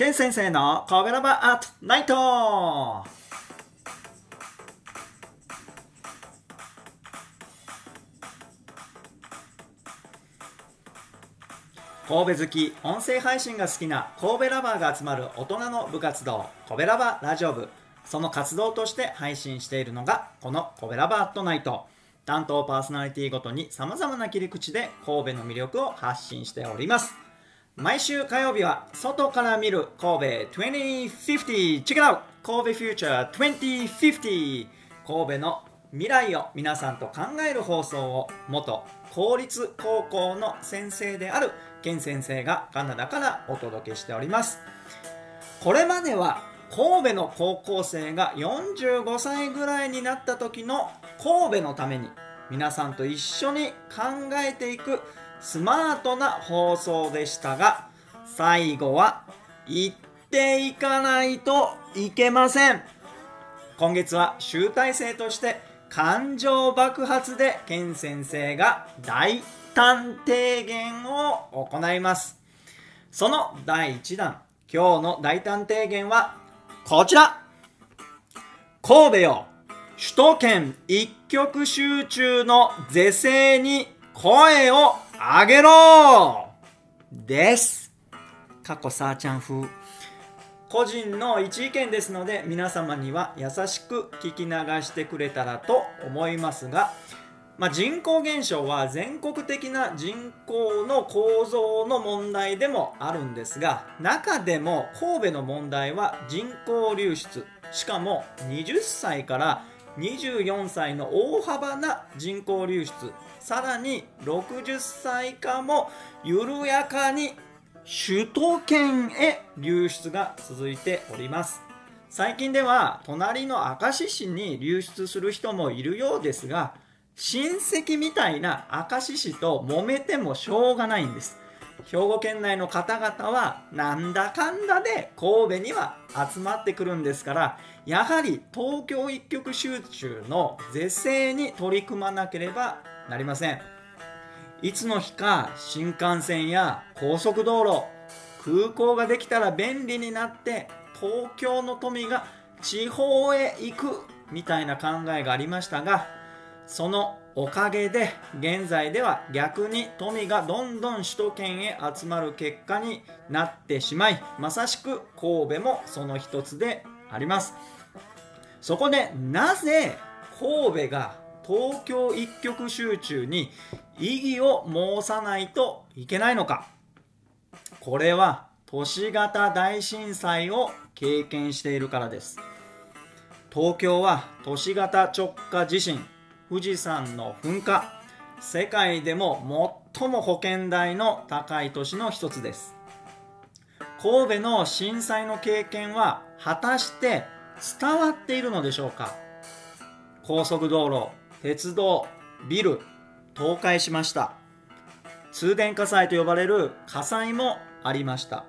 ケン先生のコベラバアートナイト。神戸好き音声配信が好きな神戸ラバーが集まる大人の部活動コベラバラジオ部。その活動として配信しているのがこのコベラバーアットナイト。担当パーソナリティごとに様々な切り口で神戸の魅力を発信しております。毎週火曜日は外から見る神戸2050 Check it out! 神戸フューチャー2050神戸の未来を皆さんと考える放送を元公立高校の先生であるケン先生がカナダからお届けしておりますこれまでは神戸の高校生が45歳ぐらいになった時の神戸のために皆さんと一緒に考えていくスマートな放送でしたが最後は行っていかないといけません。今月は集大成として感情爆発でケン先生が大胆提言を行います。その第1弾今日の大胆提言はこちら。神戸よ首都圏一極集中の是正に声を上げろ！です。過去さーちゃん風。個人の一意見ですので皆様には優しく聞き流してくれたらと思いますが、まあ、人口減少は全国的な人口の構造の問題でもあるんですが中でも神戸の問題は人口流出。しかも20歳から24歳の大幅な人口流出。さらに60歳以下も緩やかに首都圏へ流出が続いております。最近では隣の明石市に流出する人もいるようですが親戚みたいな明石市と揉めてもしょうがないんです。兵庫県内の方々はなんだかんだで神戸には集まってくるんですからやはり東京一極集中の是正に取り組まなければなりません。いつの日か新幹線や高速道路空港ができたら便利になって東京の富が地方へ行くみたいな考えがありましたがそのおかげで現在では逆に富がどんどん首都圏へ集まる結果になってしまいまさしく神戸もその一つであります。そこでなぜ神戸が東京一極集中に異議を申さないといけないのか。これは都市型大震災を経験しているからです。東京は都市型直下地震。富士山の噴火。世界でも最も保険代の高い都市の一つです。神戸の震災の経験は果たして伝わっているのでしょうか？高速道路鉄道ビル倒壊しました。通電火災と呼ばれる火災もありました。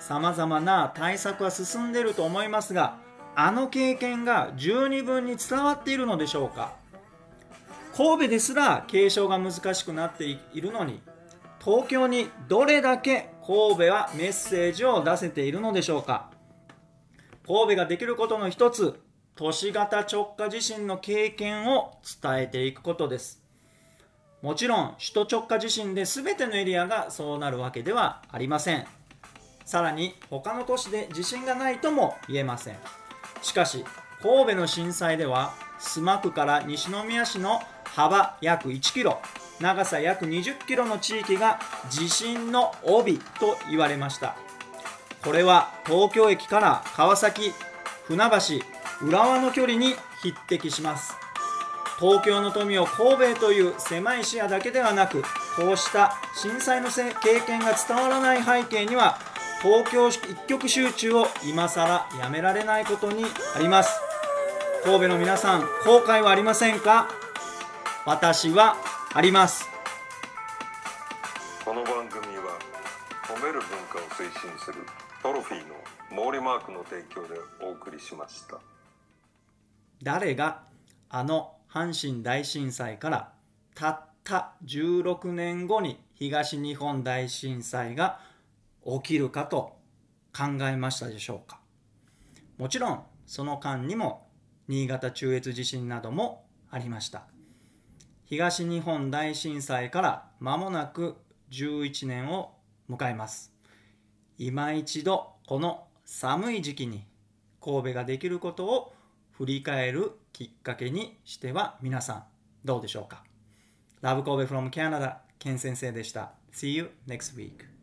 さまざまな対策は進んでいると思いますがあの経験が十二分に伝わっているのでしょうか？神戸ですら継承が難しくなっているのに東京にどれだけ神戸はメッセージを出せているのでしょうか。神戸ができることの一つ都市型直下地震の経験を伝えていくことです。もちろん首都直下地震で全てのエリアがそうなるわけではありません。さらに他の都市で地震がないとも言えません。しかし神戸の震災では須磨区から西宮市の幅約1キロ長さ約20キロの地域が地震の帯と言われました。これは東京駅から川崎船橋浦和の距離に匹敵します。東京の富を神戸という狭い視野だけではなくこうした震災の経験が伝わらない背景には東京一極集中を今更やめられないことにあります。神戸の皆さん後悔はありませんか？私はあります。この番組は褒める文化を推進するトロフィーの毛利マークの提供でお送りしました。誰があの阪神大震災からたった16年後に東日本大震災が起きるかと考えましたでしょうか。もちろんその間にも新潟中越地震などもありました東日本大震災から間もなく11年を迎えます。今一度この寒い時期に神戸ができることを振り返るきっかけにしては皆さんどうでしょうか？Love Kobe from Canada ケン先生でした。See you next week